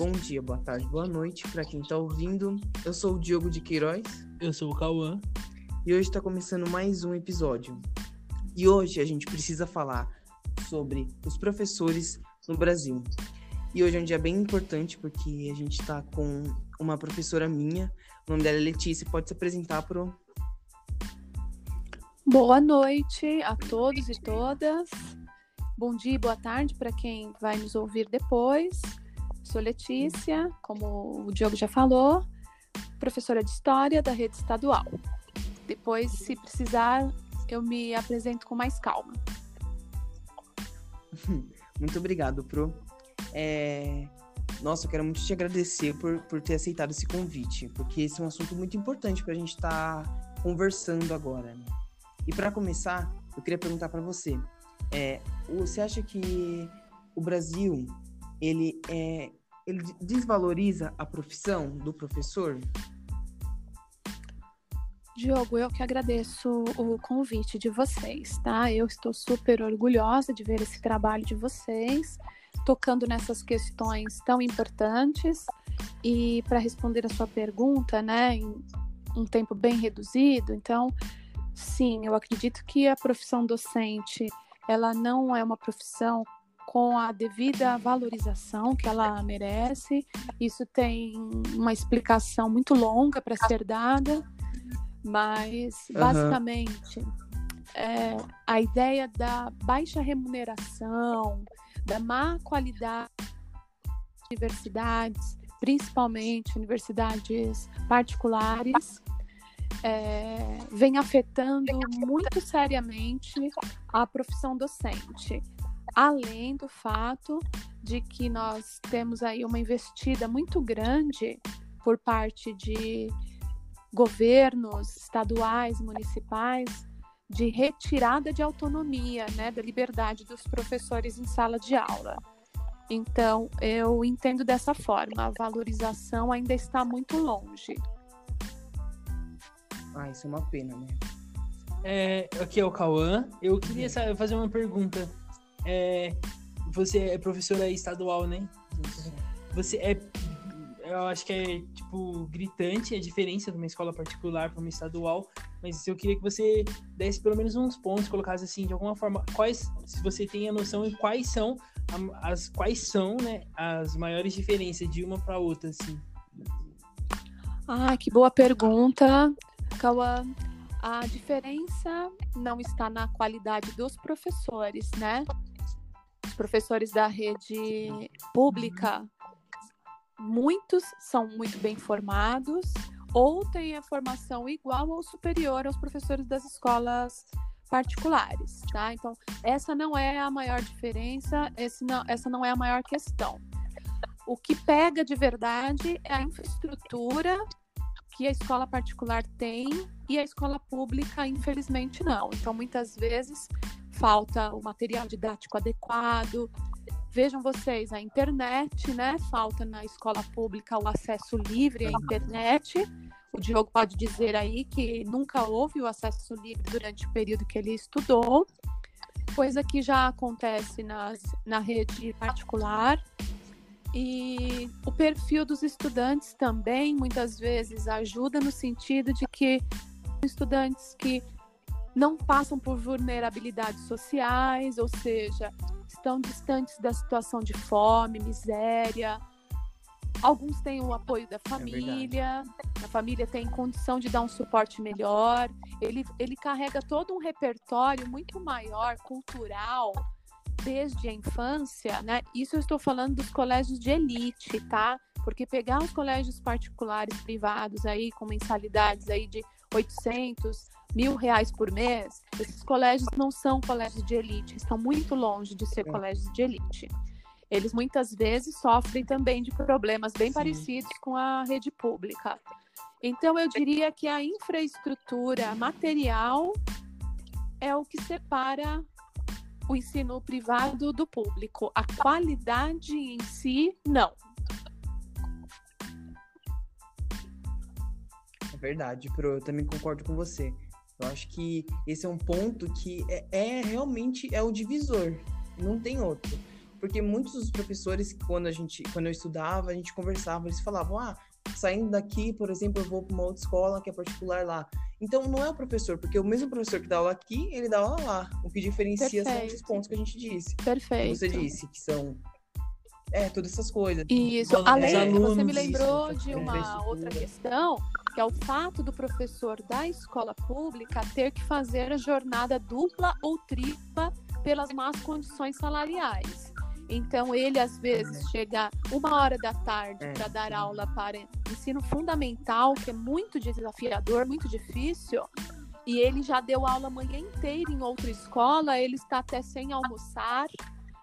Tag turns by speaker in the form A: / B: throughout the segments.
A: Bom dia, boa tarde, boa noite para quem está ouvindo. Eu sou o Diogo de Queiroz.
B: Eu sou o Cauã.
A: E hoje está começando mais um episódio. E hoje a gente precisa falar sobre os professores no Brasil. E hoje é um dia bem importante porque a gente está com uma professora minha. O nome dela é Letícia. Pode se apresentar pro.
C: Boa noite a todos e todas. Bom dia e boa tarde para quem vai nos ouvir depois. Sou Letícia, como o Diogo já falou, professora de História da rede estadual. Depois, se precisar, eu me apresento com mais calma.
A: Muito obrigado, Pro. É... Nossa, eu quero muito te agradecer por, por ter aceitado esse convite, porque esse é um assunto muito importante para a gente estar tá conversando agora. Né? E para começar, eu queria perguntar para você: é, você acha que o Brasil ele é ele desvaloriza a profissão do professor?
C: Diogo, eu que agradeço o convite de vocês, tá? Eu estou super orgulhosa de ver esse trabalho de vocês, tocando nessas questões tão importantes. E para responder a sua pergunta, né, em um tempo bem reduzido, então, sim, eu acredito que a profissão docente, ela não é uma profissão com a devida valorização que ela merece. Isso tem uma explicação muito longa para ser dada, mas uhum. basicamente é, a ideia da baixa remuneração, da má qualidade de universidades, principalmente universidades particulares, é, vem afetando muito seriamente a profissão docente além do fato de que nós temos aí uma investida muito grande por parte de governos estaduais, municipais, de retirada de autonomia, né, da liberdade dos professores em sala de aula. Então, eu entendo dessa forma, a valorização ainda está muito longe.
A: Ah, isso é uma pena, né?
B: É, aqui é o Cauã. Eu queria saber, fazer uma pergunta é, você é professora estadual, né? Você é. Eu acho que é, tipo, gritante a diferença de uma escola particular para uma estadual, mas eu queria que você desse pelo menos uns pontos, colocasse assim, de alguma forma, quais, se você tem a noção de quais são as quais são, né, as maiores diferenças de uma para outra, assim.
C: Ah, que boa pergunta, Cauã. A diferença não está na qualidade dos professores, né? Professores da rede pública, muitos são muito bem formados ou têm a formação igual ou superior aos professores das escolas particulares, tá? Então, essa não é a maior diferença, não, essa não é a maior questão. O que pega de verdade é a infraestrutura que a escola particular tem e a escola pública, infelizmente, não. Então, muitas vezes, falta o material didático adequado. Vejam vocês, a internet, né? Falta na escola pública o acesso livre à internet. O Diogo pode dizer aí que nunca houve o acesso livre durante o período que ele estudou, coisa que já acontece nas, na rede particular. E o perfil dos estudantes também muitas vezes ajuda no sentido de que estudantes que não passam por vulnerabilidades sociais, ou seja, estão distantes da situação de fome, miséria. Alguns têm o apoio da é família, é a família tem condição de dar um suporte melhor. Ele, ele carrega todo um repertório muito maior, cultural, desde a infância, né? Isso eu estou falando dos colégios de elite, tá? Porque pegar os colégios particulares privados aí com mensalidades aí de 800, mil reais por mês, esses colégios não são colégios de elite, estão muito longe de ser é. colégios de elite. Eles muitas vezes sofrem também de problemas bem Sim. parecidos com a rede pública. Então, eu diria que a infraestrutura material é o que separa o ensino privado do público. A qualidade em si, não.
A: É verdade, Pro, eu também concordo com você. Eu acho que esse é um ponto que é, é realmente é o divisor, não tem outro. Porque muitos dos professores, quando a gente, quando eu estudava, a gente conversava, eles falavam, ah, saindo daqui, por exemplo, eu vou para uma outra escola que é particular lá. Então não é o professor, porque o mesmo professor que dá aula aqui, ele dá aula lá. O que diferencia
C: Perfeito.
A: são esses pontos que a gente disse.
C: Perfeito.
A: Que você disse, que são é, todas essas coisas.
C: Isso, além,
B: alunos,
C: você me lembrou
A: isso,
C: de uma outra questão, que é o fato do professor da escola pública ter que fazer a jornada dupla ou tripla pelas más condições salariais. Então, ele às vezes chega uma hora da tarde
A: É,
C: para dar aula para ensino fundamental, que é muito desafiador, muito difícil, e ele já deu aula a manhã inteira em outra escola, ele está até sem almoçar.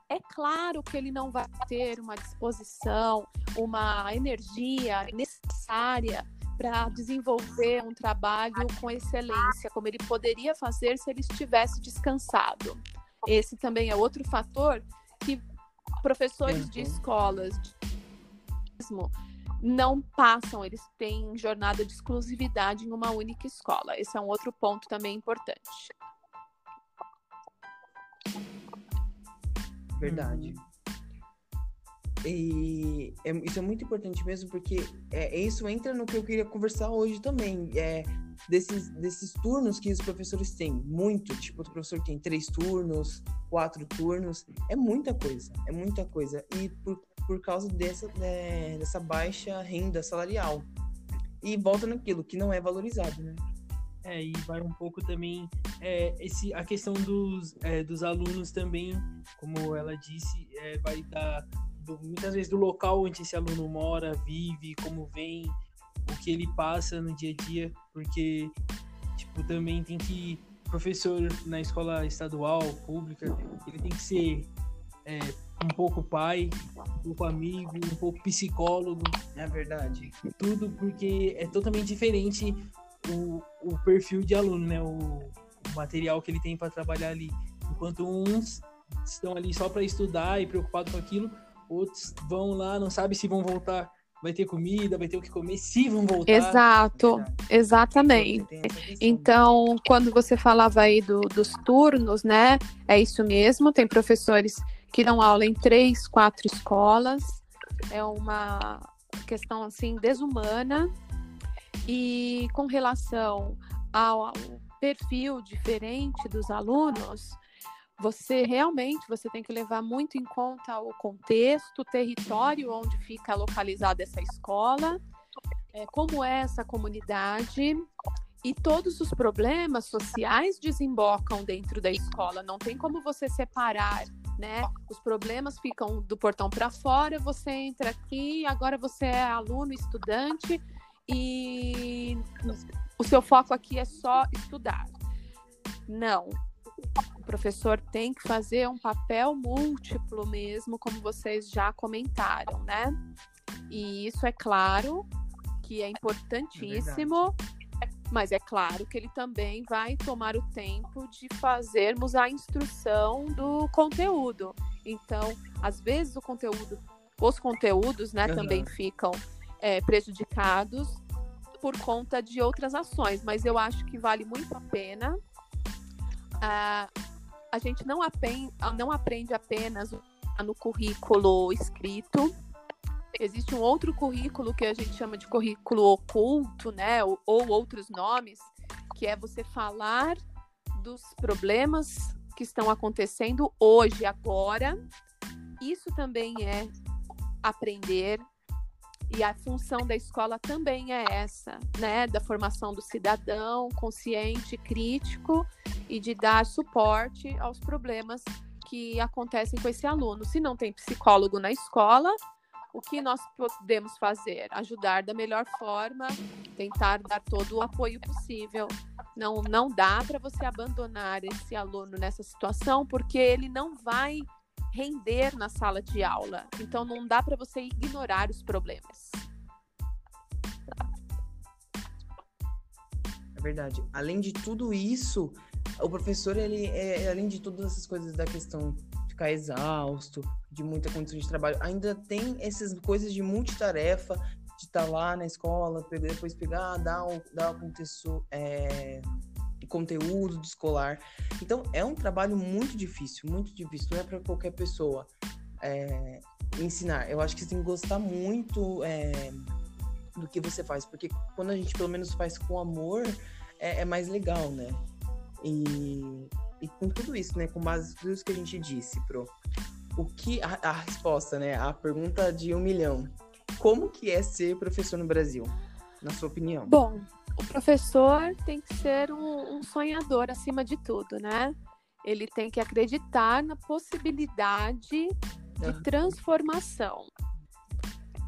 C: É claro que ele não vai ter uma disposição, uma energia necessária para desenvolver um trabalho com excelência, como ele poderia fazer se ele estivesse descansado. Esse também é outro fator que professores de
A: Uhum.
C: escolas de mesmo não passam, eles têm jornada de exclusividade em uma única escola. Esse é um outro ponto também importante.
A: Verdade. E é- isso é muito importante mesmo, porque é, isso entra no que eu queria conversar hoje também. É, desses, desses turnos que os professores têm. Muito. Tipo, o professor tem três turnos, quatro turnos. É muita coisa. É muita coisa. E por, por causa dessa, né, dessa baixa renda salarial. E volta naquilo que não é valorizado, né?
B: É, e vai um pouco também é, esse, a questão dos, é, dos alunos também, como ela disse, é, vai dar do- muitas vezes do local onde esse aluno mora, vive, como vem, o que ele passa no dia a dia, porque tipo, também tem que professor na escola estadual, pública, ele tem que ser é, um pouco pai, um pouco amigo, um pouco psicólogo,
A: É verdade.
B: tudo porque é totalmente diferente o, o perfil de aluno, né? O, o material que ele tem para trabalhar ali. Enquanto uns estão ali só para estudar e preocupados com aquilo, outros vão lá, não sabe se vão voltar, vai ter comida, vai ter o que comer, se vão voltar.
C: Exato,
A: Verdade.
C: exatamente.
A: Questão.
C: Então, quando você falava aí do- dos turnos, né? É isso mesmo. Tem professores que dão aula em três, quatro escolas. É uma questão assim desumana. E com relação ao perfil diferente dos alunos, você realmente você tem que levar muito em conta o contexto, o território onde fica localizada essa escola, é, como é essa comunidade e todos os problemas sociais desembocam dentro da escola. Não tem como você separar, né? Os problemas ficam do portão para fora, você entra aqui, agora você é aluno, estudante e o seu foco aqui é só estudar. Não. Professor tem que fazer um papel múltiplo mesmo, como vocês já comentaram, né? E isso é claro que é importantíssimo, mas é claro que ele também vai tomar o tempo de fazermos a instrução do conteúdo. Então, às vezes o conteúdo, os conteúdos, né,
A: Aham.
C: também ficam é, prejudicados por conta de outras ações, mas eu acho que vale muito a pena. Ah, a gente não, apen- não aprende apenas no currículo escrito. Existe um outro currículo que a gente chama de currículo oculto, né? Ou, ou outros nomes, que é você falar dos problemas que estão acontecendo hoje, agora. Isso também é aprender e a função da escola também é essa, né? Da formação do cidadão consciente, crítico e de dar suporte aos problemas que acontecem com esse aluno. Se não tem psicólogo na escola, o que nós podemos fazer? Ajudar da melhor forma, tentar dar todo o apoio possível. Não, não dá para você abandonar esse aluno nessa situação, porque ele não vai render na sala de aula. Então não dá para você ignorar os problemas.
A: É verdade. Além de tudo isso, o professor, ele é, além de todas essas coisas da questão de ficar exausto, de muita condição de trabalho, ainda tem essas coisas de multitarefa, de estar lá na escola, pegar- depois pegar, dar dar o contexto, é, conteúdo do escolar. Então, é um trabalho muito difícil, muito difícil. Não é para qualquer pessoa. é, ensinar. Eu acho que você tem que gostar muito é, do que você faz, porque quando a gente pelo menos faz com amor, é, é mais legal, né? E, e com tudo isso, né? Com base em tudo isso que a gente disse, Pro. O que a, a resposta, né? A pergunta de um milhão. Como que é ser professor no Brasil, na sua opinião?
C: Bom, o professor tem que ser um, um sonhador acima de tudo, né? Ele tem que acreditar na possibilidade de transformação.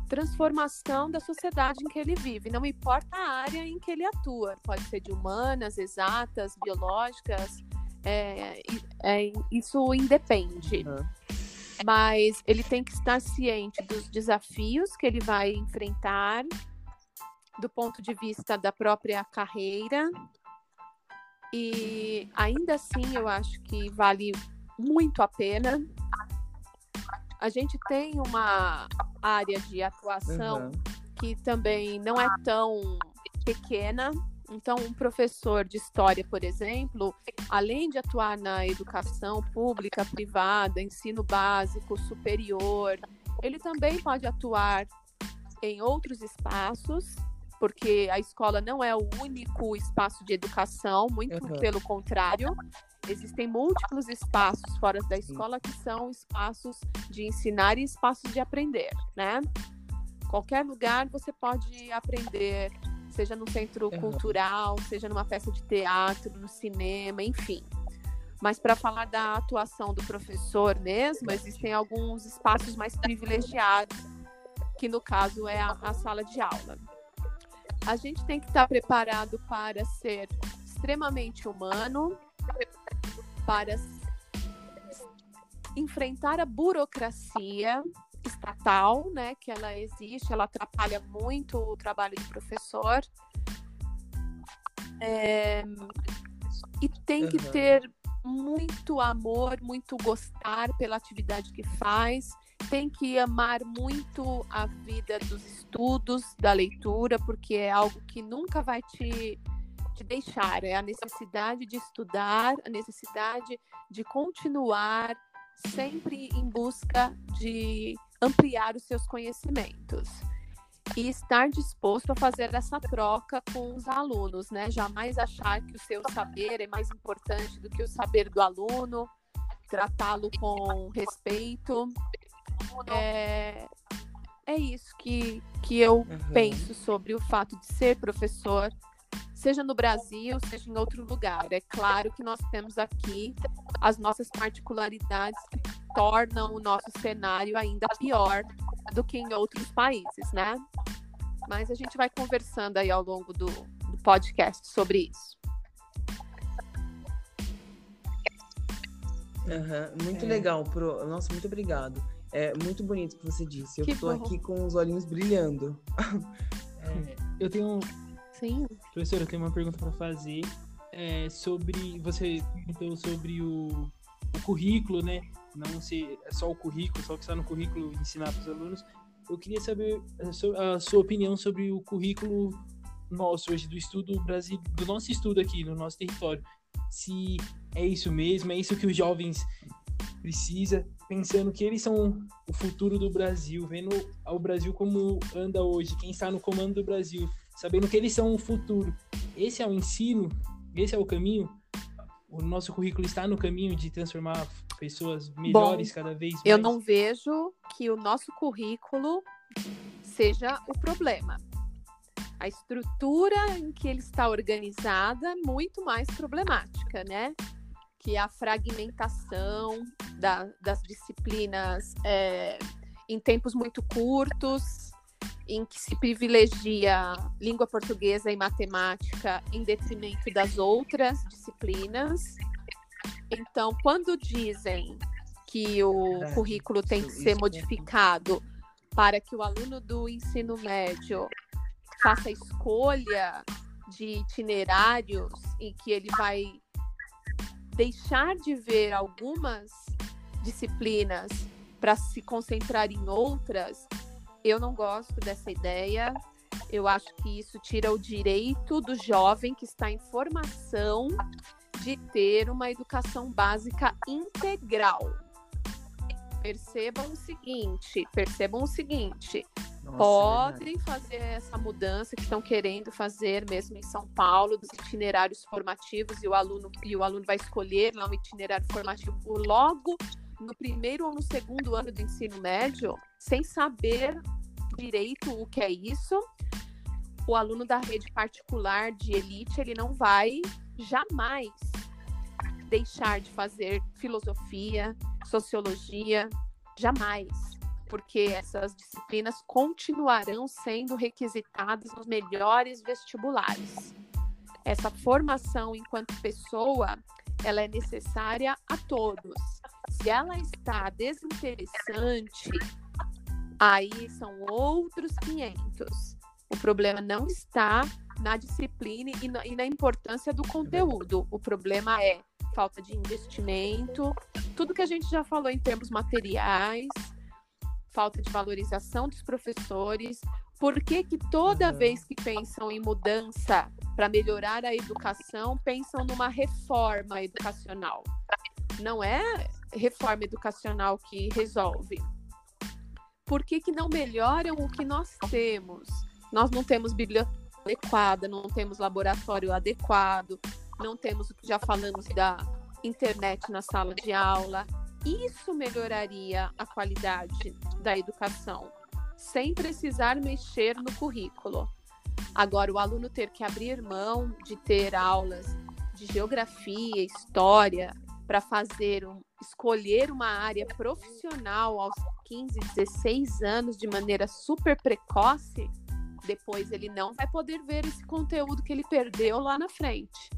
C: Transformação da sociedade em que ele vive, não importa a área em que ele atua, pode ser de humanas, exatas, biológicas, é, é, isso independe. Uhum. Mas ele tem que estar ciente dos desafios que ele vai enfrentar, do ponto de vista da própria carreira. E ainda assim, eu acho que vale muito a pena. A gente tem uma área de atuação uhum. que também não é tão pequena. Então, um professor de história, por exemplo, além de atuar na educação pública, privada, ensino básico, superior, ele também pode atuar em outros espaços porque a escola não é o único espaço de educação, muito uhum. pelo contrário. Existem múltiplos espaços fora da escola que são espaços de ensinar e espaços de aprender, né? Qualquer lugar você pode aprender, seja no centro uhum. cultural, seja numa peça de teatro, no cinema, enfim. Mas para falar da atuação do professor mesmo, existem alguns espaços mais privilegiados, que no caso é a, a sala de aula a gente tem que estar preparado para ser extremamente humano, para enfrentar a burocracia estatal, né, que ela existe, ela atrapalha muito o trabalho do professor. É, e tem que ter muito amor, muito gostar pela atividade que faz tem que amar muito a vida dos estudos, da leitura, porque é algo que nunca vai te, te deixar. É a necessidade de estudar, a necessidade de continuar sempre em busca de ampliar os seus conhecimentos e estar disposto a fazer essa troca com os alunos, né? Jamais achar que o seu saber é mais importante do que o saber do aluno, tratá-lo com respeito é, é isso que, que eu uhum. penso sobre o fato de ser professor, seja no Brasil, seja em outro lugar. É claro que nós temos aqui as nossas particularidades que tornam o nosso cenário ainda pior do que em outros países, né? Mas a gente vai conversando aí ao longo do, do podcast sobre isso.
A: Uhum, muito é. legal, Pro. Nossa, muito obrigado. É muito bonito o que você disse. Eu que tô bom. aqui com os olhinhos brilhando.
B: É, eu tenho.
C: Sim.
B: Professor, eu tenho uma pergunta para fazer é, sobre. Você perguntou sobre o, o currículo, né? Não ser é só o currículo, só o que está no currículo ensinar para os alunos. Eu queria saber a sua opinião sobre o currículo nosso hoje do estudo Brasil, do nosso estudo aqui no nosso território. Se é isso mesmo, é isso que os jovens precisa, pensando que eles são o futuro do Brasil, vendo o Brasil como anda hoje, quem está no comando do Brasil, sabendo que eles são o futuro. Esse é o ensino, esse é o caminho. O nosso currículo está no caminho de transformar pessoas melhores Bom, cada vez mais.
C: Eu não vejo que o nosso currículo seja o problema. A estrutura em que ele está organizada é muito mais problemática, né? Que a fragmentação da, das disciplinas é, em tempos muito curtos, em que se privilegia língua portuguesa e matemática em detrimento das outras disciplinas. Então, quando dizem que o é, currículo tem que ser modificado para que o aluno do ensino médio faça escolha de itinerários em que ele vai deixar de ver algumas disciplinas para se concentrar em outras, eu não gosto dessa ideia. Eu acho que isso tira o direito do jovem que está em formação de ter uma educação básica integral. percebam o seguinte, percebam o seguinte,
A: Nossa, é
C: podem fazer essa mudança que estão querendo fazer mesmo em São Paulo, dos itinerários formativos, e o aluno, e o aluno vai escolher lá um itinerário formativo logo no primeiro ou no segundo ano do ensino médio, sem saber direito o que é isso. O aluno da rede particular de elite, ele não vai jamais deixar de fazer filosofia, sociologia, jamais porque essas disciplinas continuarão sendo requisitadas nos melhores vestibulares. Essa formação enquanto pessoa, ela é necessária a todos. Se ela está desinteressante, aí são outros 500. O problema não está na disciplina e na, importância do conteúdo. O problema é falta de investimento, tudo que a gente já falou em termos materiais, falta de valorização dos professores. Por que, que toda
A: Uhum.
C: vez que pensam em mudança para melhorar a educação, pensam numa reforma educacional? Não é reforma educacional que resolve. Por que, que não melhoram o que nós temos? Nós não temos biblioteca adequada, não temos laboratório adequado, não temos o que já falamos da internet na sala de aula. Isso melhoraria a qualidade da educação, sem precisar mexer no currículo. Agora, o aluno ter que abrir mão de ter aulas de geografia, história, para fazer um, escolher uma área profissional aos 15, 16 anos de maneira super precoce, depois ele não vai poder ver esse conteúdo que ele perdeu lá na frente.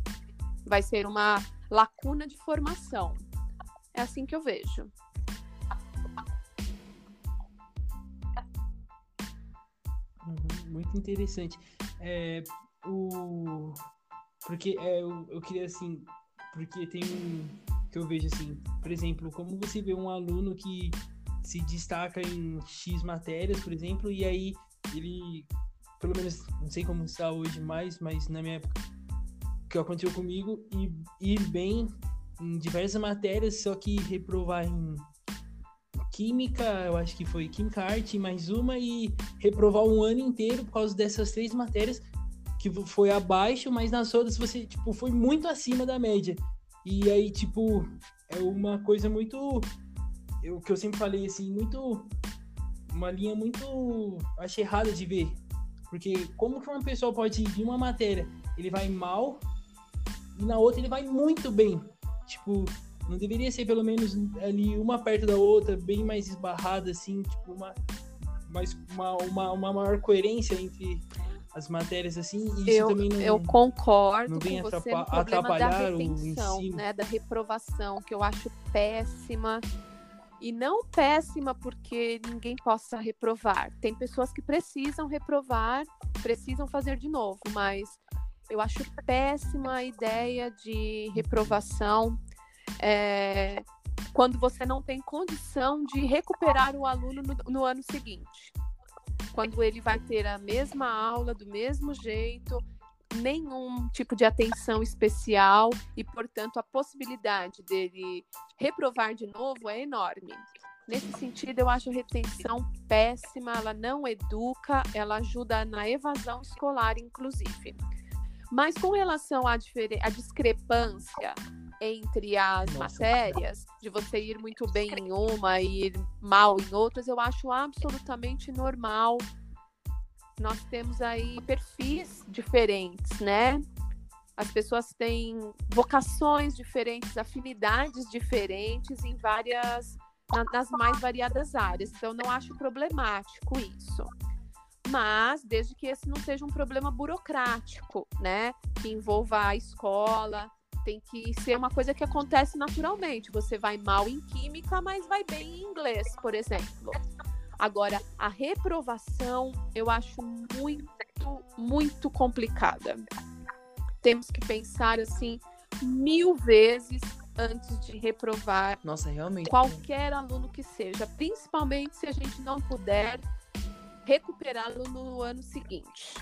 C: Vai ser uma lacuna de formação. É assim que eu vejo.
B: Uhum, muito interessante. É, o... Porque é, eu, eu queria assim. Porque tem um. Que eu vejo assim. Por exemplo, como você vê um aluno que se destaca em X matérias, por exemplo, e aí ele. Pelo menos, não sei como está hoje mais, mas na minha época, que aconteceu comigo, e ir bem em diversas matérias, só que reprovar em química, eu acho que foi química, arte, mais uma, e reprovar um ano inteiro por causa dessas três matérias, que foi abaixo, mas nas outras você, tipo, foi muito acima da média. E aí, tipo, é uma coisa muito. O que eu sempre falei, assim, muito. Uma linha muito. Acho errada de ver. Porque como que uma pessoa pode ir em uma matéria, ele vai mal, e na outra ele vai muito bem. Tipo, não deveria ser pelo menos ali uma perto da outra, bem mais esbarrada, assim, tipo, uma, mais, uma, uma, uma maior coerência entre as matérias, assim, e isso
C: Eu,
B: também não...
C: eu concordo
B: não vem
C: com você
B: atrapa-
C: no problema da
B: atrapalhar o
C: retenção,
B: ensino.
C: né, da reprovação, que eu acho péssima. E não péssima porque ninguém possa reprovar. Tem pessoas que precisam reprovar, precisam fazer de novo, mas eu acho péssima a ideia de reprovação é, quando você não tem condição de recuperar o aluno no, no ano seguinte. Quando ele vai ter a mesma aula, do mesmo jeito, nenhum tipo de atenção especial e, portanto, a possibilidade dele reprovar de novo é enorme. Nesse sentido, eu acho a retenção péssima, ela não educa, ela ajuda na evasão escolar, inclusive. Mas com relação à, à discrepância entre as
A: Nossa.
C: matérias, de você ir muito bem em uma e ir mal em outras, eu acho absolutamente normal. Nós temos aí perfis diferentes, né? As pessoas têm vocações diferentes, afinidades diferentes em várias, na- nas mais variadas áreas. Então, não acho problemático isso. Mas, desde que esse não seja um problema burocrático, né? Que envolva a escola, tem que ser uma coisa que acontece naturalmente. Você vai mal em química, mas vai bem em inglês, por exemplo. Agora, a reprovação eu acho muito, muito complicada. Temos que pensar assim mil vezes antes de reprovar
A: Nossa, realmente.
C: qualquer aluno que seja, principalmente se a gente não puder recuperá-lo no ano seguinte.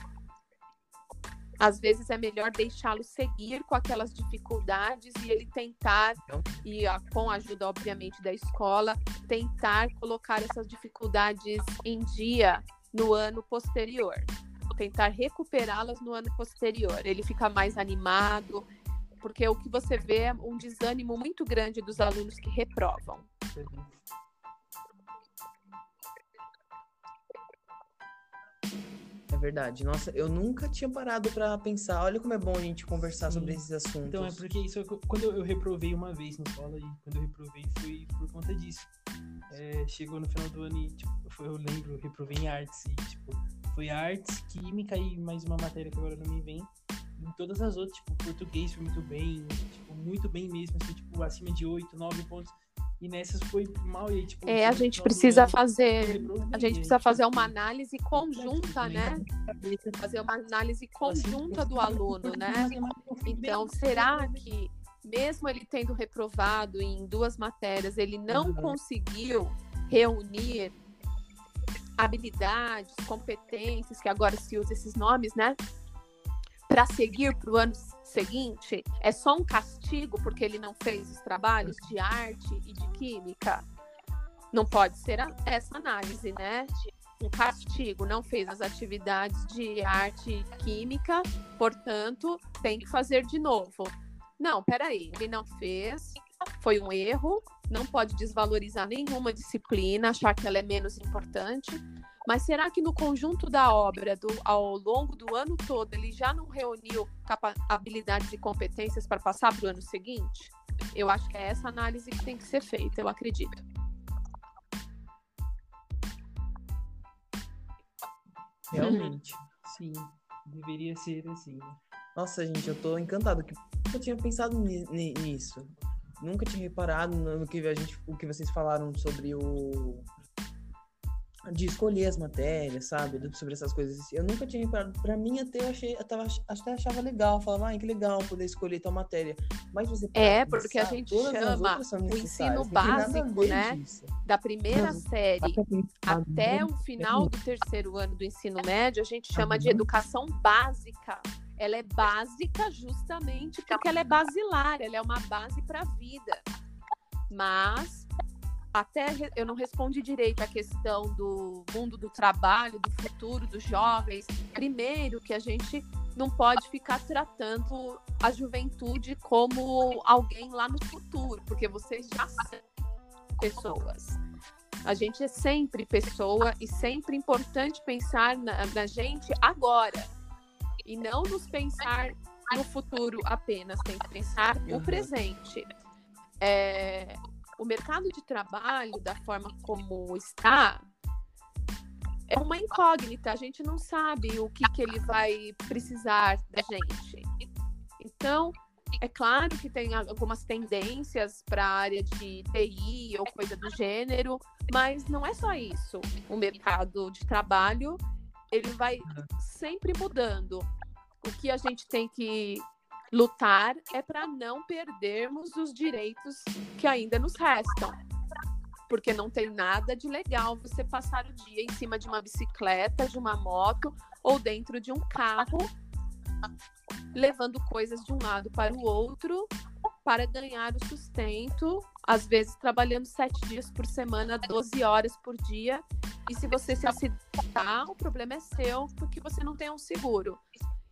C: Às vezes é melhor deixá-lo seguir com aquelas dificuldades e ele tentar, e com a ajuda, obviamente, da escola, tentar colocar essas dificuldades em dia no ano posterior. Tentar recuperá-las no ano posterior. Ele fica mais animado, porque o que você vê é um desânimo muito grande dos alunos que reprovam.
A: Verdade. Nossa, eu nunca tinha parado para pensar. Olha como é bom a gente conversar Sim. sobre esses assuntos.
B: Então, é porque isso quando eu, reprovei uma vez na escola e quando eu reprovei foi por conta disso. É, chegou no final do ano e, tipo, foi, eu lembro, eu reprovei em artes e, tipo, foi artes, química e mais uma matéria que agora não me vem. Em todas as outras, tipo, português foi muito bem, tipo, muito bem mesmo, assim, tipo, acima de 8, 9 pontos. E nessas foi mal e tipo.
C: É, a gente precisa fazer. A gente precisa fazer uma análise conjunta, né? Fazer uma análise conjunta do aluno, né? Então, será que mesmo ele tendo reprovado em duas matérias, ele não conseguiu reunir habilidades, competências, que agora se usa esses nomes, né? Para seguir para o ano seguinte é só um castigo porque ele não fez os trabalhos de arte e de química? Não pode ser essa análise, né? Um castigo, não fez as atividades de arte e química, portanto, tem que fazer de novo. Não, peraí, ele não fez, foi um erro, não pode desvalorizar nenhuma disciplina, achar que ela é menos importante. Mas será que no conjunto da obra, do, ao longo do ano todo, ele já não reuniu habilidades e competências para passar para o ano seguinte? Eu acho que é essa análise que tem que ser feita, eu acredito.
B: Realmente, sim, deveria ser assim.
A: Nossa, gente, eu tô encantado que eu tinha pensado nisso. Nunca tinha reparado no que a gente, o que vocês falaram sobre o de escolher as matérias, sabe? Sobre essas coisas. Eu nunca tinha reparado. Pra mim, até eu achei, eu tava, até achava legal. Falava, ah, que legal poder escolher tal matéria. Mas você
C: É, porque a gente chama o ensino básico, né? Disso. Da primeira uhum. série até o final do terceiro ano do ensino médio, a gente chama de educação básica. Ela é básica justamente porque ela é basilar, ela é uma base para a vida. Mas até eu não respondi direito a questão do mundo do trabalho, do futuro dos jovens. Primeiro, que a gente não pode ficar tratando a juventude como alguém lá no futuro, porque vocês já são pessoas. A gente é sempre pessoa e sempre importante pensar na, na gente agora e não nos pensar no futuro apenas, tem que pensar no uhum. presente. É, o mercado de trabalho, da forma como está, é uma incógnita. A gente não sabe o que, que ele vai precisar da gente. Então, é claro que tem algumas tendências para a área de TI ou coisa do gênero, mas não é só isso. O mercado de trabalho ele vai sempre mudando. O que a gente tem que Lutar é para não perdermos os direitos que ainda nos restam. Porque não tem nada de legal você passar o dia em cima de uma bicicleta, de uma moto ou dentro de um carro, levando coisas de um lado para o outro para ganhar o sustento, às vezes trabalhando sete dias por semana, 12 horas por dia. E se você se acidentar, o problema é seu, porque você não tem um seguro.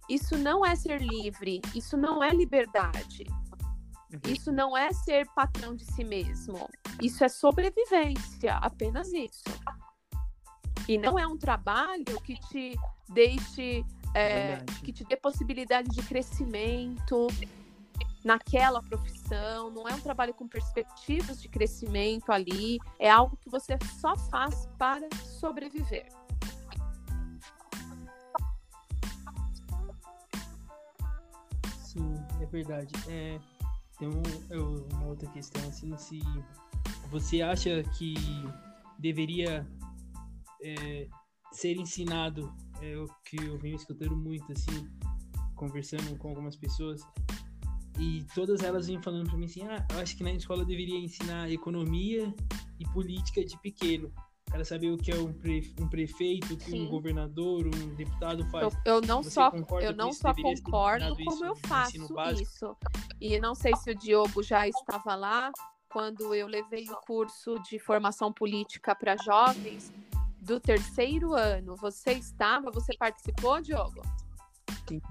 C: Isso não é ser livre, isso não é liberdade. Uhum. Isso não é ser patrão de si mesmo. Isso é sobrevivência, apenas isso. E não é um trabalho que te deixe, é, que te dê possibilidade de crescimento naquela profissão. Não é um trabalho com perspectivas de crescimento ali. É algo que você só faz para sobreviver.
B: É verdade. É, tem um, uma outra questão, assim, se você acha que deveria é, ser ensinado, é o que eu venho escutando muito, assim, conversando com algumas pessoas, e todas elas vêm falando para mim assim, ah, eu acho que na escola deveria ensinar economia e política de pequeno. O cara saber o que é um, pre, um prefeito, o que
C: Sim.
B: um governador, um deputado faz.
C: Eu, eu não
B: Você
C: só, eu não só concordo, como
B: isso
C: eu faço isso. E não sei se o Diogo já estava lá quando eu levei o curso de formação política para jovens do terceiro ano. Você estava? Você participou, Diogo?
A: Sim.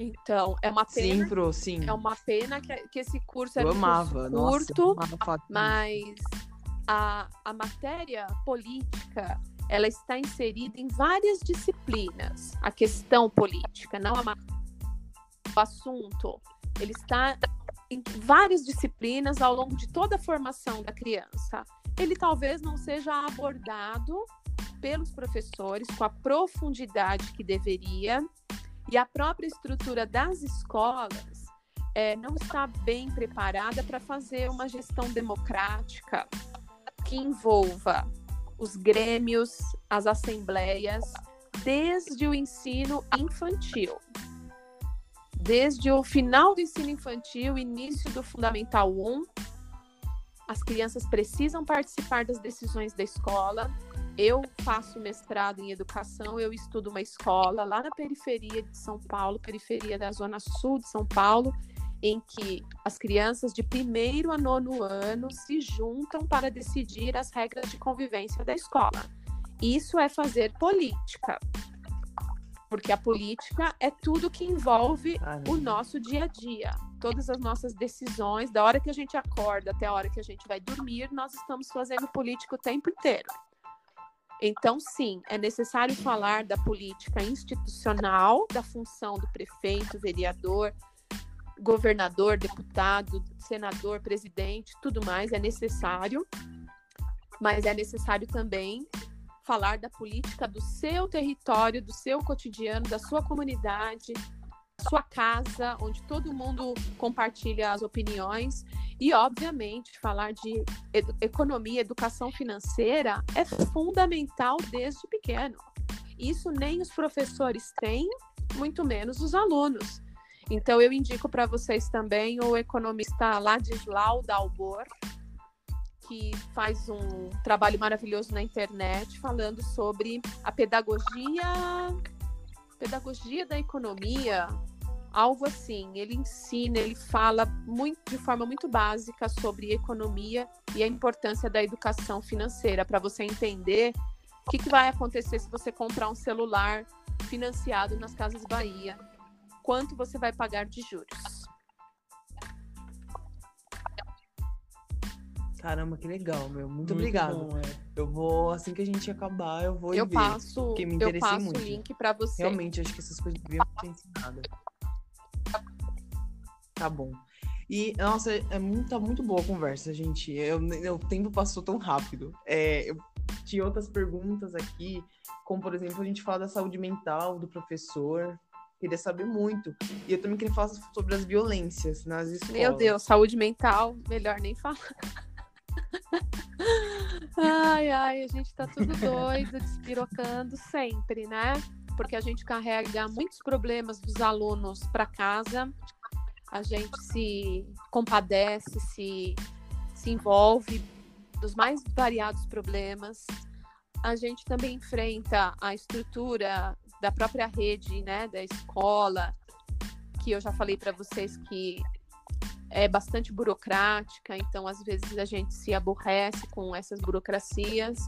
C: Então, é uma pena,
A: Sim, pro, sim.
C: é uma pena que, que esse curso
A: Eu
C: era um
A: amava.
C: curso
A: Nossa,
C: curto,
A: eu amava
C: mas a, a matéria política ela está inserida em várias disciplinas. A questão política, não a o assunto, ele está em várias disciplinas ao longo de toda a formação da criança. Ele talvez não seja abordado pelos professores com a profundidade que deveria e a própria estrutura das escolas é, não está bem preparada para fazer uma gestão democrática que envolva os grêmios, as assembleias, desde o ensino infantil. Desde o final do ensino infantil, início do Fundamental 1, as crianças precisam participar das decisões da escola. Eu faço mestrado em educação, eu estudo uma escola lá na periferia de São Paulo, periferia da zona sul de São Paulo, em que as crianças de primeiro a nono ano se juntam para decidir as regras de convivência da escola. Isso é fazer política. Porque a política é tudo que envolve o nosso dia a dia. Todas as nossas decisões, da hora que a gente acorda até a hora que a gente vai dormir, nós estamos fazendo política o tempo inteiro. Então, sim, é necessário falar da política institucional, da função do prefeito, vereador, governador, deputado, senador, presidente, tudo mais é necessário. Mas é necessário também falar da política do seu território, do seu cotidiano, da sua comunidade, da sua casa, onde todo mundo compartilha as opiniões. E, obviamente, falar de economia, educação financeira é fundamental desde pequeno. Isso nem os professores têm, muito menos os alunos. Então, eu indico para vocês também o economista Ladislau Dalbor, que faz um trabalho maravilhoso na internet falando sobre a pedagogia, pedagogia da economia, algo assim. Ele ensina, ele fala muito, de forma muito básica sobre economia e a importância da educação financeira para você entender o que, que vai acontecer se você comprar um celular financiado nas Casas Bahia. Quanto você vai pagar de juros?
A: Caramba, que legal, meu. Muito,
B: Muito
A: obrigado.
B: bom, é.
A: Eu vou, assim que a gente acabar, eu vou
C: Eu
A: ver.
C: passo,
A: porque me
C: eu passo o
A: muito.
C: link para você.
A: Realmente, acho que essas coisas deviam ser ensinadas. Tá bom. E, nossa, é muito, tá muito boa a conversa, gente. Eu, eu- o tempo passou tão rápido. É, eu tinha outras perguntas aqui, como, por exemplo, a gente fala da saúde mental do professor. Queria saber muito. E eu também queria falar sobre as violências nas escolas.
C: Meu Deus, saúde mental, melhor nem falar. ai, ai, a gente tá tudo doido, despirocando sempre, né? Porque a gente carrega muitos problemas dos alunos para casa, a gente se compadece, se, se envolve dos mais variados problemas. A gente também enfrenta a estrutura da própria rede, né, da escola, que eu já falei para vocês que é bastante burocrática, então às vezes a gente se aborrece com essas burocracias,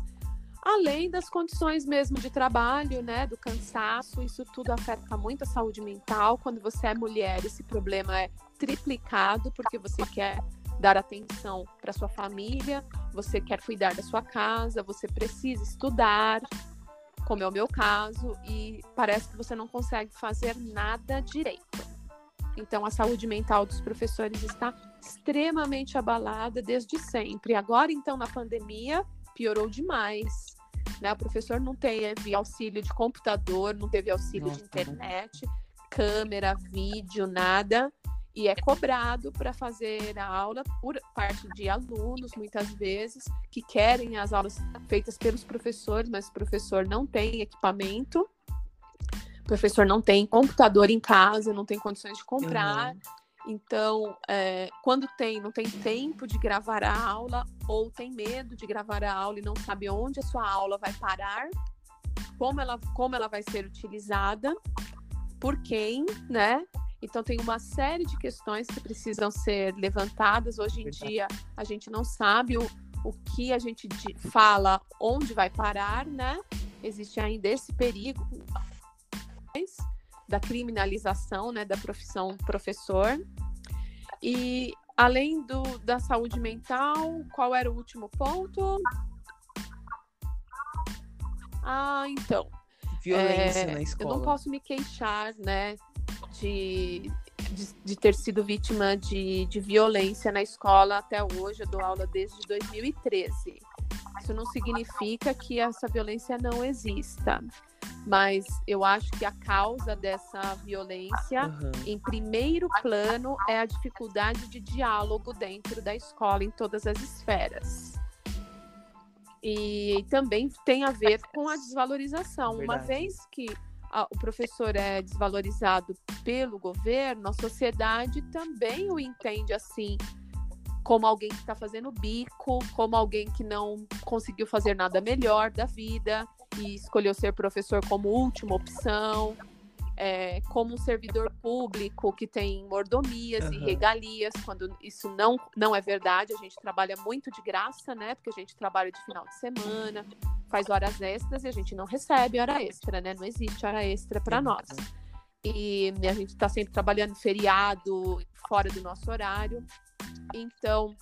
C: além das condições mesmo de trabalho, né, do cansaço, isso tudo afeta muito a saúde mental. Quando você é mulher, esse problema é triplicado porque você quer dar atenção para sua família, você quer cuidar da sua casa, você precisa estudar, como é o meu caso, e parece que você não consegue fazer nada direito. Então, a saúde mental dos professores está extremamente abalada desde sempre. Agora, então, na pandemia, piorou demais. Né? O professor não teve auxílio de computador, não teve auxílio de
A: Nossa.
C: internet, câmera, vídeo, nada. E é cobrado para fazer a aula por parte de alunos, muitas vezes, que querem as aulas feitas pelos professores, mas o professor não tem equipamento, o professor não tem computador em casa, não tem condições de comprar.
A: Uhum.
C: Então, é, quando tem, não tem tempo de gravar a aula, ou tem medo de gravar a aula e não sabe onde a sua aula vai parar, como ela, como ela vai ser utilizada, por quem, né? Então tem uma série de questões que precisam ser levantadas. Hoje em dia a gente não sabe o, o que a gente fala, onde vai parar, né? Existe ainda esse perigo da criminalização, né, da profissão professor. E além do, da saúde mental, qual era o último ponto? Ah, então.
A: Violência é, na escola.
C: Eu não posso me queixar, né, de, de, de, ter sido vítima de, de violência na escola até hoje. Eu dou aula desde 2013. Isso não significa que essa violência não exista mas eu acho que a causa dessa violência, uhum. em primeiro plano, é a dificuldade de diálogo dentro da escola, em todas as esferas. E também tem a ver com a desvalorização. Verdade. Uma vez que a, o professor é desvalorizado pelo governo, a sociedade também o entende assim, como alguém que está fazendo bico, como alguém que não conseguiu fazer nada melhor da vida e escolheu ser professor como última opção, é, como um servidor público que tem mordomias uhum. e regalias, quando isso não, não é verdade, a gente trabalha muito de graça, né? Porque a gente trabalha de final de semana, faz horas extras e a gente não recebe hora extra, né? Não existe hora extra para nós. E a gente está sempre trabalhando feriado, fora do nosso horário. Então,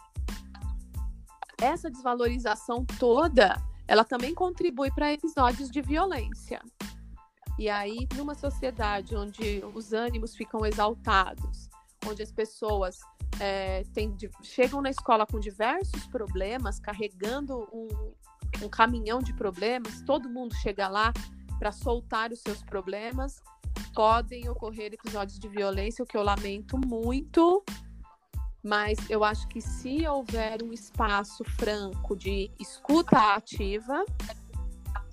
C: essa desvalorização toda ela também contribui para episódios de violência. E aí, numa sociedade onde os ânimos ficam exaltados, onde as pessoas é, têm, chegam na escola com diversos problemas, carregando um, um caminhão de problemas, todo mundo chega lá para soltar os seus problemas, podem ocorrer episódios de violência, o que eu lamento muito, mas eu acho que se houver um espaço franco de escuta ativa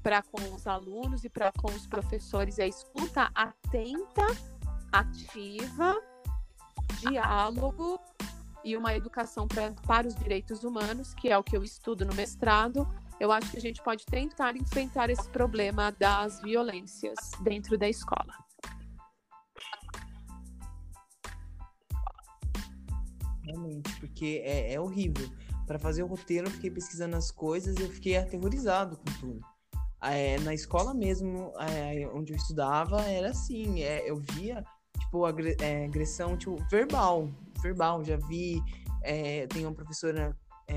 C: para com os alunos e para com os professores, é escuta atenta, ativa, diálogo e uma educação pra, para os direitos humanos, que é o que eu estudo no mestrado, eu acho que a gente pode tentar enfrentar esse problema das violências dentro da escola.
A: Realmente, porque é, é horrível. Para fazer o roteiro, eu fiquei pesquisando as coisas e eu fiquei aterrorizado com tudo. É, na escola mesmo, é, onde eu estudava, era assim, é, eu via, tipo, é, agressão, tipo, verbal, verbal, já vi, é, tem uma professora é,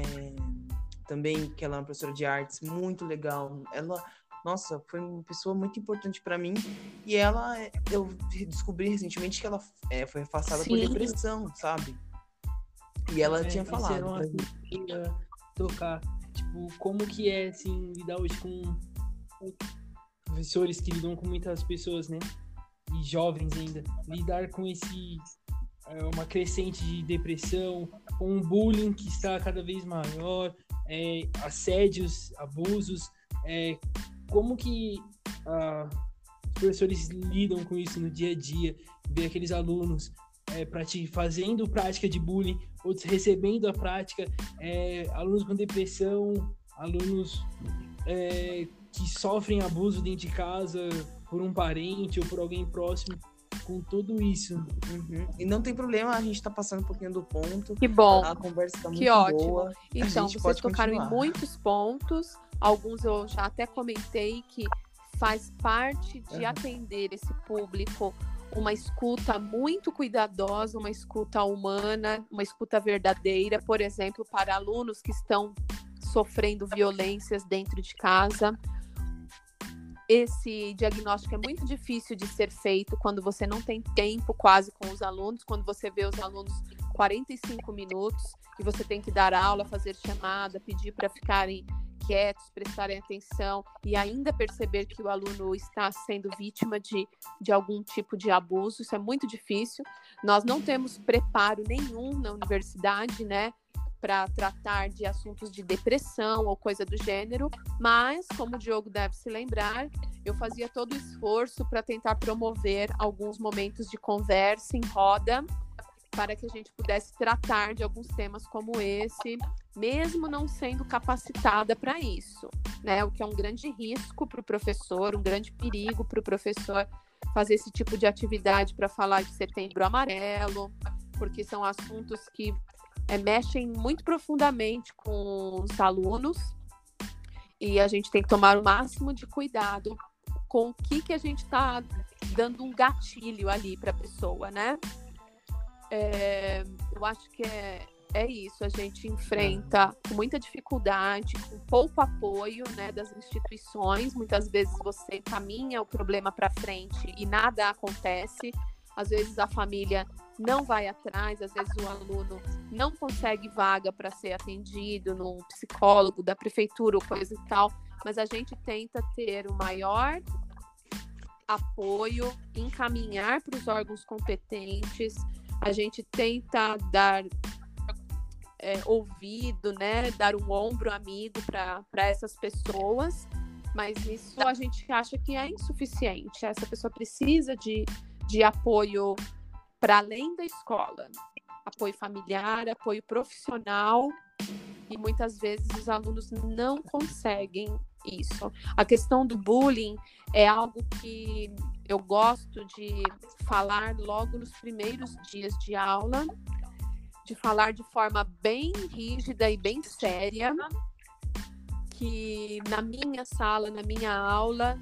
A: também, que ela é uma professora de artes, muito legal, ela, nossa, foi uma pessoa muito importante para mim, e ela, eu descobri recentemente que ela é, foi afastada Sim. por depressão, sabe? E ela é, tinha falado. Uma
B: tocar, tipo, como que é, assim, lidar hoje com professores que lidam com muitas pessoas, né? E jovens ainda. Lidar com esse é, uma crescente de depressão, com um bullying que está cada vez maior, é, assédios, abusos, é, como que ah, os professores lidam com isso no dia a dia, ver aqueles alunos é, fazendo prática de bullying, outros recebendo a prática, é, alunos com depressão, alunos é, que sofrem abuso dentro de casa por um parente ou por alguém próximo, com tudo isso.
A: Uhum. E não tem problema, a gente está passando um pouquinho do ponto.
C: Que bom.
A: A conversa está muito
C: que ótimo.
A: boa.
C: Então, vocês tocaram continuar. em muitos pontos, alguns eu já até comentei que faz parte de uhum. atender esse público uma escuta muito cuidadosa, uma escuta humana, uma escuta verdadeira, por exemplo, para alunos que estão sofrendo violências dentro de casa. Esse diagnóstico é muito difícil de ser feito quando você não tem tempo quase com os alunos, quando você vê os alunos 45 minutos e você tem que dar aula, fazer chamada, pedir para ficarem quietos, prestarem atenção e ainda perceber que o aluno está sendo vítima de, de algum tipo de abuso. Isso é muito difícil. Nós não temos preparo nenhum na universidade, né? Para tratar de assuntos de depressão ou coisa do gênero, mas, como o Diogo deve se lembrar, eu fazia todo o esforço para tentar promover alguns momentos de conversa em roda para que a gente pudesse tratar de alguns temas como esse, mesmo não sendo capacitada para isso, né? O que é um grande risco para o professor, um grande perigo para o professor fazer esse tipo de atividade para falar de setembro amarelo, porque são assuntos que é, mexem muito profundamente com os alunos e a gente tem que tomar o máximo de cuidado com o que, que a gente está dando um gatilho ali para a pessoa, né? É, eu acho que é, é isso, a gente enfrenta com muita dificuldade, com pouco apoio né, das instituições. Muitas vezes você encaminha o problema para frente e nada acontece. Às vezes a família não vai atrás, às vezes o aluno não consegue vaga para ser atendido no psicólogo da prefeitura ou coisa e tal, mas a gente tenta ter o maior apoio, encaminhar para os órgãos competentes, a gente tenta dar é, ouvido, né, dar um ombro amigo para essas pessoas, mas isso a gente acha que é insuficiente. Essa pessoa precisa de, de apoio para além da escola, apoio familiar, apoio profissional, e muitas vezes os alunos não conseguem isso. A questão do bullying é algo que eu gosto de falar logo nos primeiros dias de aula, de falar de forma bem rígida e bem séria, que na minha sala, na minha aula,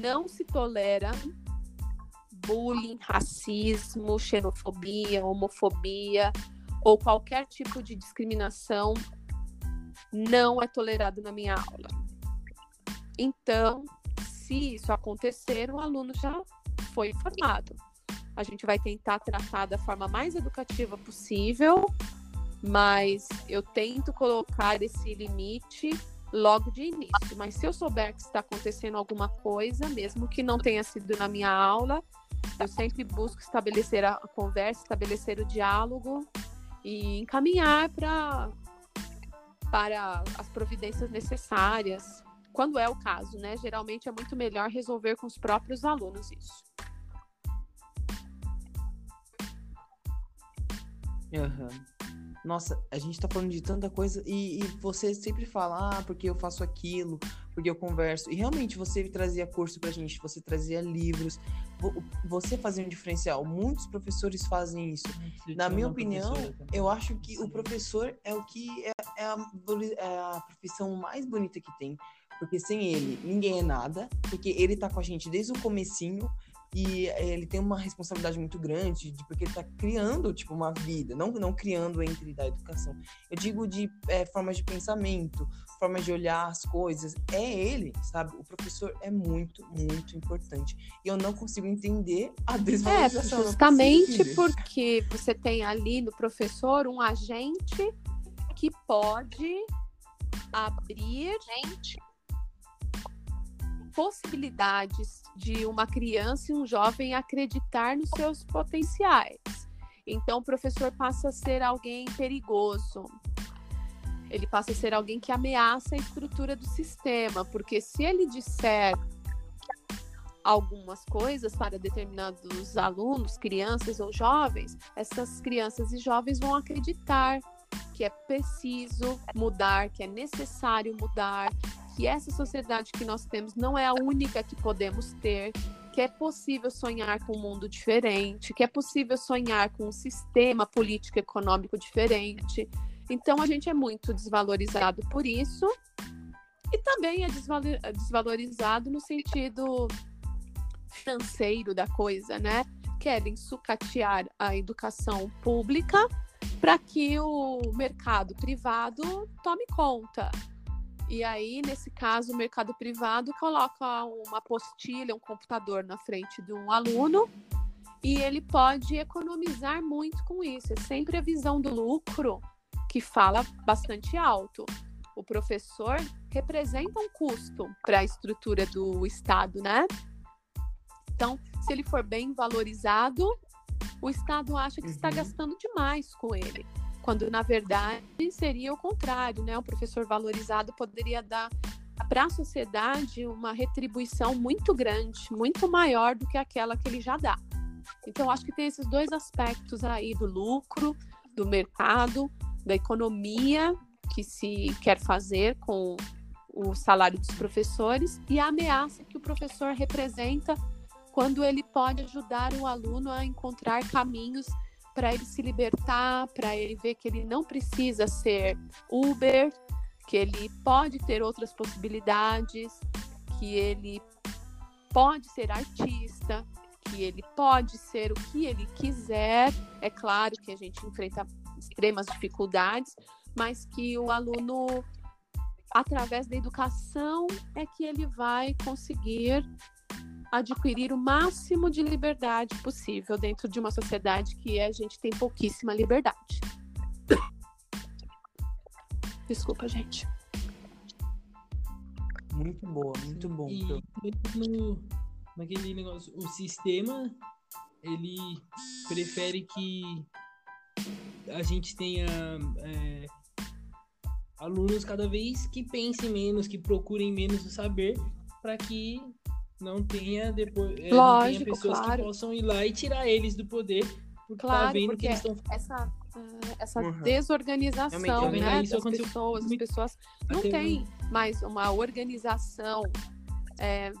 C: não se tolera bullying, racismo, xenofobia, homofobia ou qualquer tipo de discriminação não é tolerado na minha aula. Então, se isso acontecer, o aluno já foi informado. A gente vai tentar tratar da forma mais educativa possível, mas eu tento colocar esse limite logo de início. Mas se eu souber que está acontecendo alguma coisa, mesmo que não tenha sido na minha aula, eu sempre busco estabelecer a conversa, estabelecer o diálogo e encaminhar para para as providências necessárias, quando é o caso, né? Geralmente é muito melhor resolver com os próprios alunos isso.
A: Uhum. Nossa, a gente tá falando de tanta coisa e, e, você sempre fala, ah, porque eu faço aquilo, porque eu converso. E realmente você trazia curso pra gente, você trazia livros, você fazia um diferencial. Muitos professores fazem isso. Na minha opinião, eu acho que o professor é o que é, é, a, é a profissão mais bonita que tem. Porque sem ele, ninguém é nada. Porque ele tá com a gente desde o comecinho e ele tem uma responsabilidade muito grande de, porque ele está criando tipo uma vida não não criando entre da educação. Eu digo de é, formas de pensamento formas de olhar as coisas. É ele sabe? O professor é muito muito importante. E eu não consigo entender a desvalorização.
C: é, justamente porque você tem ali no professor um agente que pode abrir gente possibilidades de uma criança e um jovem acreditar nos seus potenciais. Então, o professor passa a ser alguém perigoso. Ele passa a ser alguém que ameaça a estrutura do sistema, porque se ele disser algumas coisas para determinados alunos, crianças ou jovens, essas crianças e jovens vão acreditar que é preciso mudar, que é necessário mudar, que essa sociedade que nós temos não é a única que podemos ter, que é possível sonhar com um mundo diferente, que é possível sonhar com um sistema político econômico diferente. Então a gente é muito desvalorizado por isso e também é desvalorizado no sentido financeiro da coisa, né? Querem sucatear a educação pública para que o mercado privado tome conta. E aí, nesse caso, o mercado privado coloca uma apostila, um computador na frente de um aluno e ele pode economizar muito com isso. É sempre a visão do lucro que fala bastante alto. O professor representa um custo para a estrutura do Estado, né? Então, se ele for bem valorizado, o Estado acha que uhum. está gastando demais com ele quando na verdade seria o contrário, né? O professor valorizado poderia dar para a sociedade uma retribuição muito grande, muito maior do que aquela que ele já dá. Então, acho que tem esses dois aspectos aí do lucro, do mercado, da economia que se quer fazer com o salário dos professores e a ameaça que o professor representa quando ele pode ajudar o aluno a encontrar caminhos para ele se libertar, para ele ver que ele não precisa ser Uber, que ele pode ter outras possibilidades, que ele pode ser artista, que ele pode ser o que ele quiser. É claro que a gente enfrenta extremas dificuldades, mas que o aluno, através da educação, é que ele vai conseguir adquirir o máximo de liberdade possível dentro de uma sociedade que a gente tem pouquíssima liberdade. Desculpa, gente.
A: Muito boa, muito bom.
B: E no, naquele negócio, o sistema ele prefere que a gente tenha é, alunos cada vez que pensem menos, que procurem menos o saber, para que não tenha depois
C: é, Lógico, não tenha pessoas
B: claro. que possam ir lá e tirar eles do poder,
C: porque tá claro, tá vendo porque que eles estão essa essa uhum. desorganização né, das pessoas, as pessoas não têm mais uma organização. É,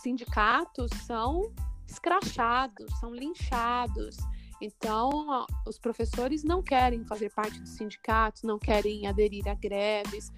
C: sindicatos são escrachados, são linchados. Então, os professores não querem fazer parte dos sindicatos, não querem aderir a greves.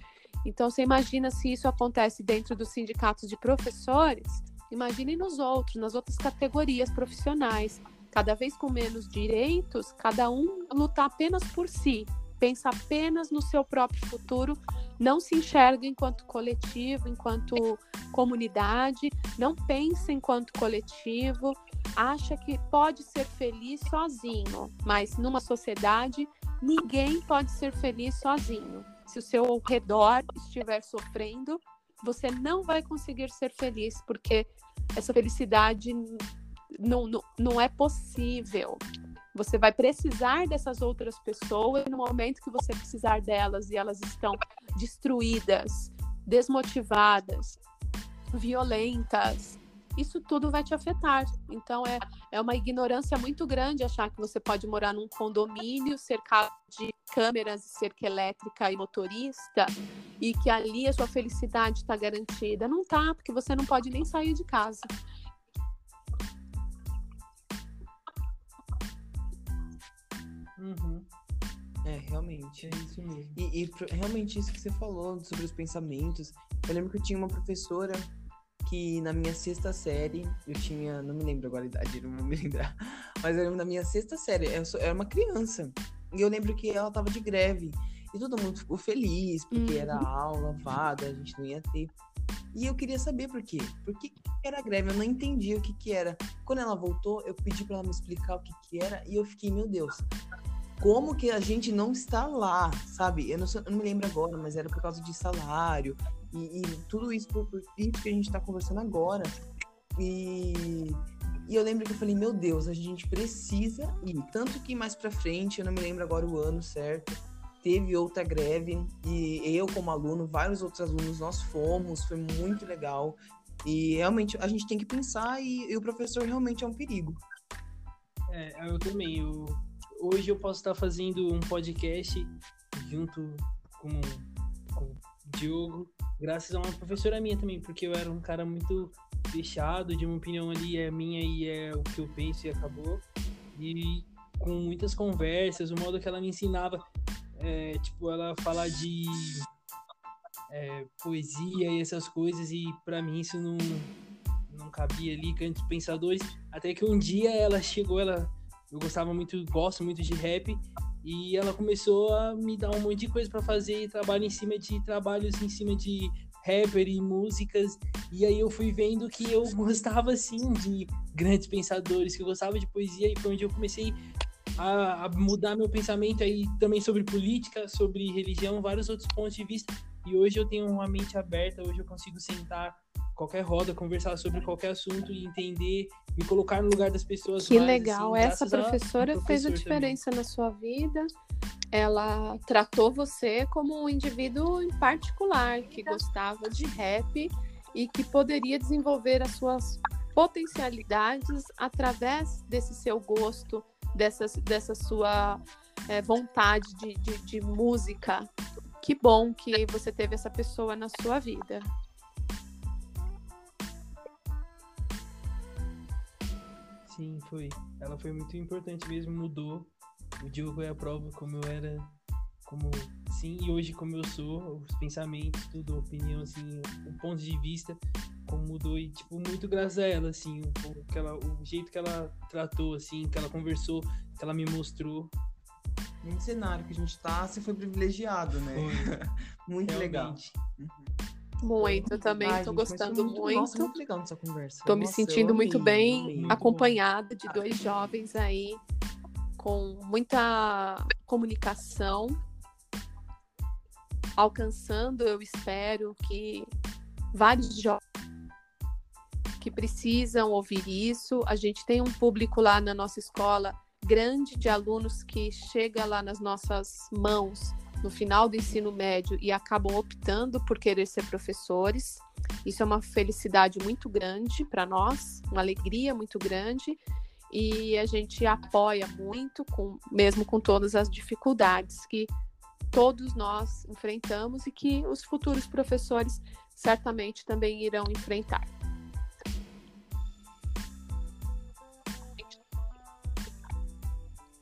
C: Então, você imagina se isso acontece dentro dos sindicatos de professores, imagine nos outros, nas outras categorias profissionais. Cada vez com menos direitos, cada um lutar apenas por si, pensa apenas no seu próprio futuro, não se enxerga enquanto coletivo, enquanto comunidade, não pensa enquanto coletivo, acha que pode ser feliz sozinho, mas numa sociedade ninguém pode ser feliz sozinho. Se o seu redor estiver sofrendo, você não vai conseguir ser feliz, porque essa felicidade não, não, não é possível. Você vai precisar dessas outras pessoas no momento que você precisar delas e elas estão destruídas, desmotivadas, violentas, isso tudo vai te afetar. Então é, é uma ignorância muito grande achar que você pode morar num condomínio cercado de câmeras, cerca elétrica e motorista e que ali a sua felicidade está garantida. Não tá, porque você não pode nem sair de casa.
A: Uhum. É, realmente. É isso mesmo. E, e realmente isso que você falou sobre os pensamentos. Eu lembro que eu tinha uma professora que na minha sexta série, eu tinha, não me lembro agora a idade, não vou me lembrar, mas eu lembro da minha sexta série, eu sou, era uma criança, e eu lembro que ela tava de greve, e todo mundo ficou feliz, porque uhum. era aula, vaga, a gente não ia ter. E eu queria saber por quê. Por que era greve? Eu não entendia o que que era. Quando ela voltou, eu pedi para ela me explicar o que que era, e eu fiquei, meu Deus, como que a gente não está lá, sabe? Eu não, eu não me lembro agora, mas era por causa de salário, e, e tudo isso por, por isso que a gente está conversando agora. E, e eu lembro que eu falei, meu Deus, a gente precisa ir. Tanto que mais pra frente, eu não me lembro agora o ano certo, teve outra greve e eu como aluno, vários outros alunos, nós fomos, foi muito legal. E realmente a gente tem que pensar e, e o professor realmente é um perigo.
B: É, eu também. Eu, hoje eu posso estar fazendo um podcast junto com, com o Diogo graças a uma professora minha também, porque eu era um cara muito fechado, de uma opinião ali é minha e é o que eu penso e acabou. E com muitas conversas, o modo que ela me ensinava, é, tipo, ela falar de é, poesia e essas coisas, e para mim isso não, não cabia ali, cantos pensadores. Até que um dia ela chegou, ela eu gostava muito, gosto muito de rap, e ela começou a me dar um monte de coisa para fazer, trabalho em cima de trabalhos em cima de rapper e músicas. E aí eu fui vendo que eu gostava assim de grandes pensadores, que eu gostava de poesia e foi onde eu comecei a, a mudar meu pensamento aí também sobre política, sobre religião, vários outros pontos de vista. E hoje eu tenho uma mente aberta, hoje eu consigo sentar qualquer roda, conversar sobre qualquer assunto e entender, me colocar no lugar das pessoas.
C: Que mais, legal, assim, essa professora fez a diferença também. na sua vida. Ela tratou você como um indivíduo em particular que gostava de rap e que poderia desenvolver as suas potencialidades através desse seu gosto, dessa, dessa sua é, vontade de, de, de música. Que bom que você teve essa pessoa na sua vida.
B: Sim, foi. Ela foi muito importante mesmo, mudou. O Diogo é a prova como eu era, como sim, e hoje como eu sou, os pensamentos, tudo, a opinião, assim, o ponto de vista, como mudou e, tipo, muito graças a ela, assim, o, que ela, o jeito que ela tratou, assim, que ela conversou, que ela me mostrou.
A: No cenário que a gente tá, você foi privilegiado, né?
B: Foi.
A: muito
B: Realmente.
A: legal.
C: Muito, eu também
A: Ai,
C: tô
A: gente, mas foi
C: gostando muito.
A: Nossa, muito legal nessa conversa.
C: Tô me
A: Nossa,
C: sentindo muito
A: amei,
C: bem
A: amei.
B: Muito
C: acompanhada de dois jovens aí com muita comunicação, alcançando, eu espero que vários jovens que precisam ouvir isso. A gente tem um público lá na nossa escola grande de alunos que chega lá nas nossas mãos no final do ensino médio e acabam optando por querer ser professores. Isso é uma felicidade muito grande para nós, uma alegria muito grande e a gente apoia muito, com, mesmo com todas as dificuldades que todos nós enfrentamos e que os futuros professores certamente também irão enfrentar.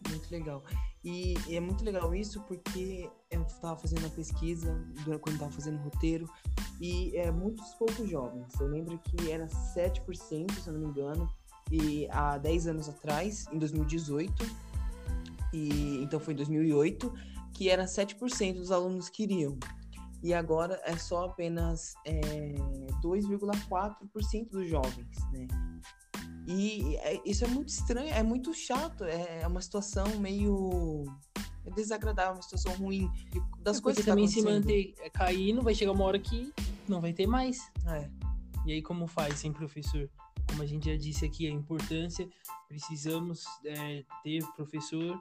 A: Muito legal. E é muito legal isso porque eu estava fazendo uma pesquisa quando estava fazendo roteiro e é muitos poucos jovens. Eu lembro que era 7%, se eu não me engano, e há 10 anos atrás, em 2018, e então foi em 2008, que era 7% dos alunos que iriam. E agora é só apenas é, 2,4% dos jovens, né? E é- isso é muito estranho, é muito chato, é uma situação meio é desagradável, uma situação ruim e das
B: É
A: coisas que tá
B: também se
A: acontecendo.
B: manter é, caindo, vai chegar uma hora que não vai ter mais.
A: É,
B: E aí, como faz sem professor? Como a gente já disse aqui, a importância, precisamos é, ter professor.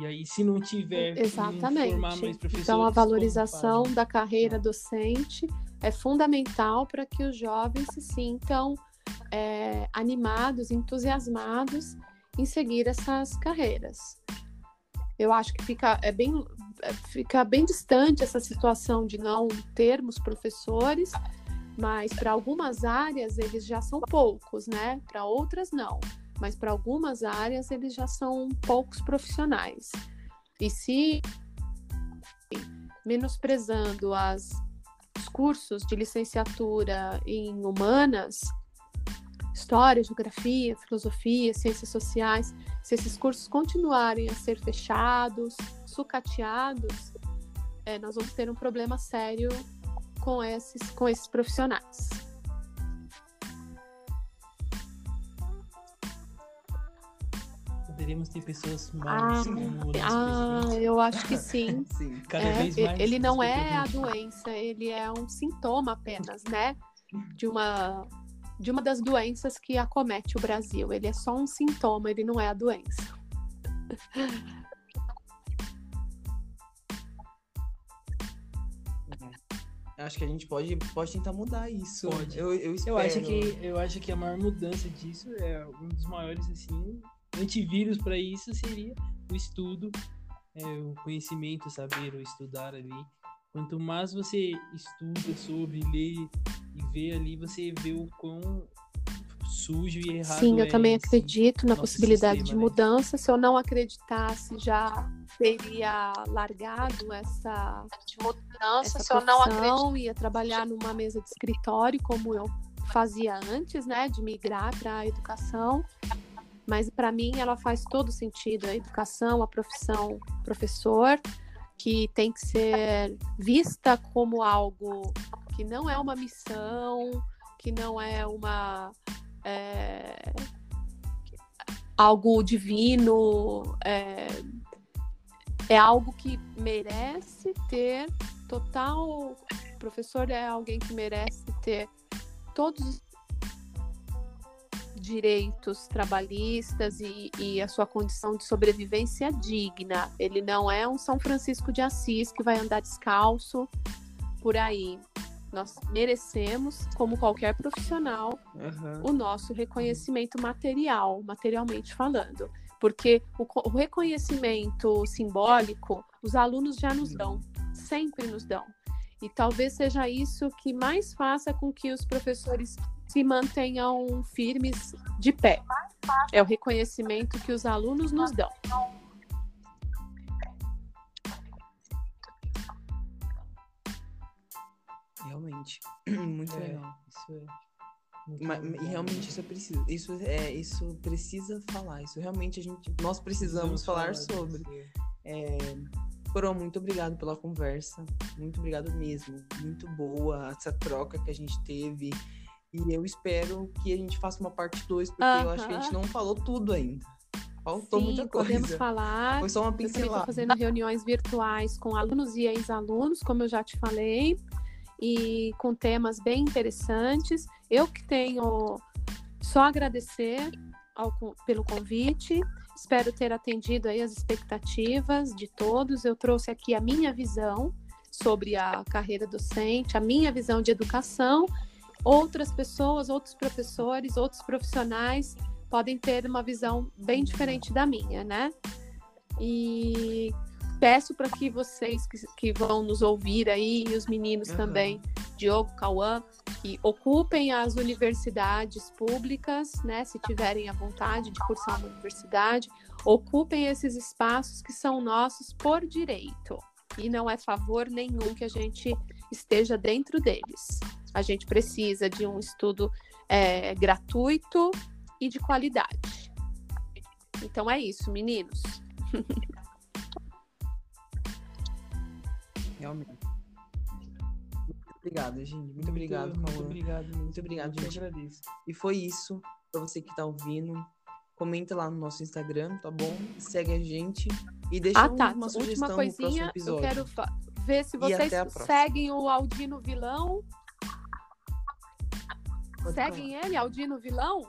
B: E aí, se não tiver, não
C: Exatamente.
B: formar mais professores,
C: Então, a valorização
B: faz?
C: da carreira docente é fundamental para que os jovens se sintam é, animados, entusiasmados em seguir essas carreiras. Eu acho que fica, é bem, é, fica bem distante essa situação de não termos professores, mas para algumas áreas eles já são poucos, né? Para outras não. Mas para algumas áreas eles já são poucos profissionais. E se menosprezando as, os cursos de licenciatura em humanas, história, geografia, filosofia, ciências sociais, se esses cursos continuarem a ser fechados, sucateados, é, nós vamos ter um problema sério com esses, com esses profissionais.
B: Poderíamos ter pessoas
C: Ah,
B: mais
C: Ah,
B: presidente.
C: eu acho que sim.
A: sim.
B: Cada
C: É,
B: vez mais.
C: ele não é a doença, ele é um sintoma apenas, né? De uma, de uma das doenças que acomete o Brasil. Ele é só um sintoma, ele não é a doença.
A: Eu Acho que a gente pode, pode tentar mudar isso.
B: Pode.
A: Eu, eu,
B: Eu
A: espero.
B: acho que eu acho que a maior mudança disso é um dos maiores assim antivírus para isso seria o estudo, é, o conhecimento, saber, o estudar ali. Quanto mais você estuda sobre, lê e vê ali, você vê o quão sujo e errado
C: Sim, eu
B: é
C: também
B: esse-
C: acredito na possibilidade de
B: sistema, né?
C: mudança. Se eu não acreditasse, já teria largado essa,
D: Nossa,
C: essa
D: se eu não acredito.
C: profissão, ia trabalhar numa mesa de escritório, como eu fazia antes, né, de migrar para a educação. Mas para mim ela faz todo sentido, a educação, a profissão professor, que tem que ser vista como algo que não é uma missão, que não é uma é, algo divino, é, é algo que merece ter total. O professor é alguém que merece ter todos os direitos trabalhistas e, e a sua condição de sobrevivência digna. Ele não é um São Francisco de Assis que vai andar descalço por aí. Nós merecemos, como qualquer profissional,
A: Aham.
C: o nosso reconhecimento material, materialmente falando. Porque o, o reconhecimento simbólico, os alunos já nos dão, sempre nos dão. E talvez seja isso que mais faça com que os professores se mantenham firmes de pé. É o reconhecimento que os alunos nos dão.
A: Realmente. Muito
B: É,
A: legal.
B: Isso é. muito
A: Mas,
B: legal.
A: e realmente isso é preciso. Isso é, isso precisa falar. Isso realmente a gente, nós precisamos, falar, sobre.
B: disso.
A: É, Coro, muito obrigado pela conversa. Muito obrigado mesmo. Muito boa essa troca que a gente teve. E eu espero que a gente faça uma parte 2, porque eu acho que a gente não falou tudo ainda. Faltou
C: Sim,
A: muita coisa.
C: podemos falar.
A: Foi só uma
C: Eu também estou
A: pincelada.
C: fazendo reuniões virtuais com alunos e ex-alunos, como eu já te falei, e com temas bem interessantes. Eu que tenho só agradecer ao pelo convite. Espero ter atendido aí as expectativas de todos. Eu trouxe aqui a minha visão sobre a carreira docente, a minha visão de educação. Outras pessoas, outros professores, outros profissionais podem ter uma visão bem diferente da minha, né? E peço para que vocês que, que vão nos ouvir aí, e os meninos
A: Aham.
C: também, Diogo, Cauã, que ocupem as universidades públicas, né? Se tiverem a vontade de cursar uma universidade, ocupem esses espaços que são nossos por direito. E não é favor nenhum que a gente esteja dentro deles. A gente precisa de um estudo é, gratuito e de qualidade. Então é isso, meninos.
A: Realmente. Muito obrigado, gente. Muito, obrigado,
B: Muito obrigado.
A: Muito obrigado,
B: Eu
A: gente.
B: agradeço.
A: E foi isso. Pra você que tá ouvindo. Comenta lá no nosso Instagram, tá bom? Segue a gente. E deixa
C: Ah, tá.
A: uma
C: Última
A: sugestão no próximo
C: coisinha, eu
A: episódio.
C: quero fa- ver se vocês seguem o Aldino Vilão.
A: Pode
C: Seguem ele, Aldino Vilão?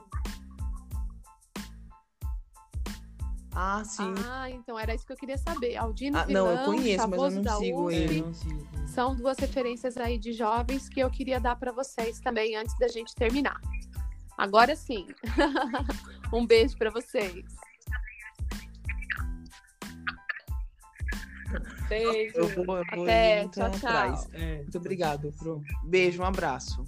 A: Ah, sim.
C: Ah, então era isso que eu queria saber. Aldino
A: Ah,
C: Vilão,
A: não, eu conheço, mas eu não
C: da
A: sigo
C: USP.
A: ele.
B: É, não sigo.
C: São duas referências aí de jovens que eu queria dar para vocês também antes da gente terminar. Agora sim. um beijo para vocês. Beijo.
A: Eu vou, eu vou
C: Até.
A: indo
C: Tchau, tchau.
A: atrás.
B: É,
A: Muito obrigado, Pro. Beijo, um abraço.